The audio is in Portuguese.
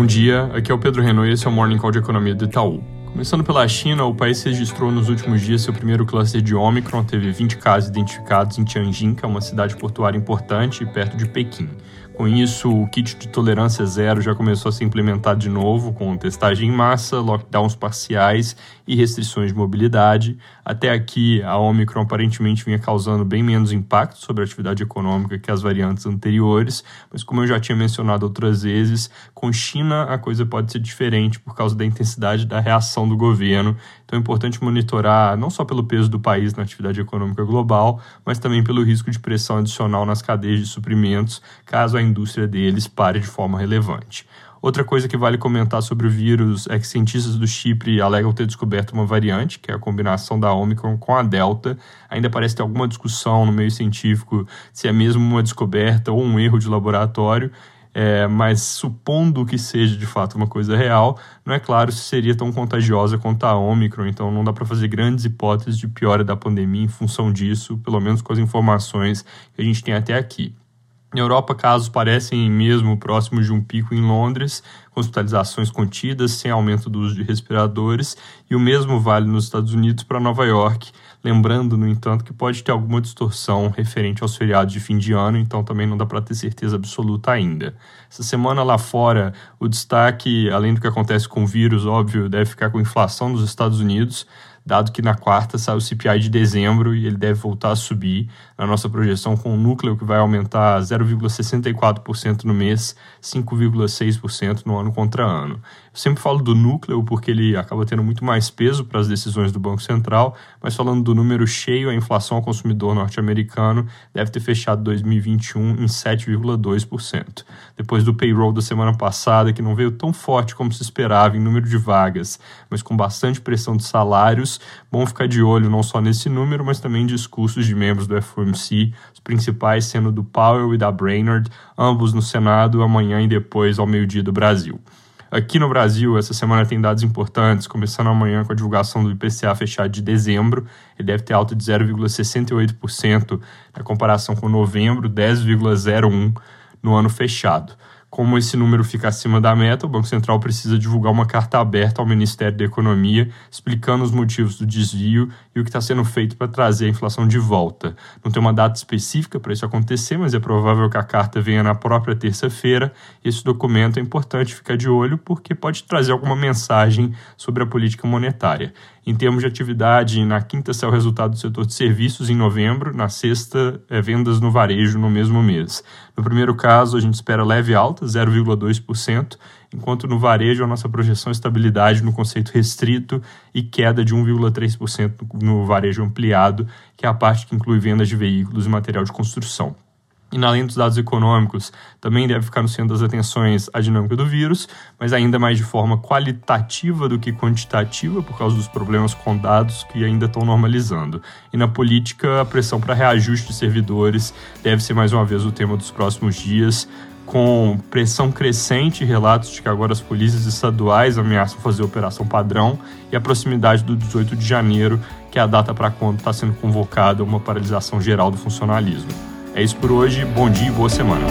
Bom dia, aqui é o Pedro Renault e esse é o Morning Call de Economia do Itaú. Começando pela China, o país registrou nos últimos dias seu primeiro cluster de Omicron, teve 20 casos identificados em Tianjin, que é uma cidade portuária importante perto de Pequim. Com isso, o kit de tolerância zero já começou a ser implementado de novo, com testagem em massa, lockdowns parciais e restrições de mobilidade. Até aqui, a Omicron aparentemente vinha causando bem menos impacto sobre a atividade econômica que as variantes anteriores, mas como eu já tinha mencionado outras vezes, com China a coisa pode ser diferente por causa da intensidade da reação do governo. Então é importante monitorar não só pelo peso do país na atividade econômica global, mas também pelo risco de pressão adicional nas cadeias de suprimentos, caso a indústria deles pare de forma relevante. Outra coisa que vale comentar sobre o vírus é que cientistas do Chipre alegam ter descoberto uma variante, que é a combinação da Omicron com a Delta. Ainda parece ter alguma discussão no meio científico se é mesmo uma descoberta ou um erro de laboratório. É, mas supondo que seja de fato uma coisa real, não é claro se seria tão contagiosa quanto a Omicron, então não dá para fazer grandes hipóteses de piora da pandemia em função disso, pelo menos com as informações que a gente tem até aqui. Na Europa, casos parecem mesmo próximos de um pico em Londres, com hospitalizações contidas, sem aumento do uso de respiradores, e o mesmo vale nos Estados Unidos para Nova York, lembrando, no entanto, que pode ter alguma distorção referente aos feriados de fim de ano, então também não dá para ter certeza absoluta ainda. Essa semana lá fora, o destaque, além do que acontece com o vírus, óbvio, deve ficar com a inflação dos Estados Unidos dado que na quarta sai o CPI de dezembro e ele deve voltar a subir na nossa projeção com um núcleo que vai aumentar 0,64% no mês, 5,6% no ano contra ano. Eu sempre falo do núcleo porque ele acaba tendo muito mais peso para as decisões do Banco Central, mas falando do número cheio, a inflação ao consumidor norte-americano deve ter fechado 2021 em 7,2%. Depois do payroll da semana passada, que não veio tão forte como se esperava em número de vagas, mas com bastante pressão de salários, bom ficar de olho não só nesse número, mas também discursos de membros do FOMC, os principais sendo do Powell e da Brainerd, ambos no Senado amanhã e depois ao meio-dia do Brasil. Aqui no Brasil, essa semana tem dados importantes, começando amanhã com a divulgação do IPCA fechado de dezembro. Ele deve ter alta de 0,68% na comparação com novembro, 10,01% no ano fechado. Como esse número fica acima da meta, o Banco Central precisa divulgar uma carta aberta ao Ministério da Economia explicando os motivos do desvio e o que está sendo feito para trazer a inflação de volta. Não tem uma data específica para isso acontecer, mas é provável que a carta venha na própria terça-feira. Esse documento é importante ficar de olho porque pode trazer alguma mensagem sobre a política monetária. Em termos de atividade, na quinta saiu o resultado do setor de serviços em novembro, na sexta, é, vendas no varejo no mesmo mês. No primeiro caso, a gente espera leve alta, 0,2%, enquanto no varejo a nossa projeção é estabilidade no conceito restrito e queda de 1,3% no varejo ampliado, que é a parte que inclui vendas de veículos e material de construção. E além dos dados econômicos, também deve ficar no centro das atenções a dinâmica do vírus, mas ainda mais de forma qualitativa do que quantitativa, por causa dos problemas com dados que ainda estão normalizando. E na política, a pressão para reajuste de servidores deve ser mais uma vez o tema dos próximos dias, com pressão crescente e relatos de que agora as polícias estaduais ameaçam fazer operação padrão e a proximidade do 18 de janeiro, que é a data para quando está sendo convocada uma paralisação geral do funcionalismo. É isso por hoje, bom dia e boa semana.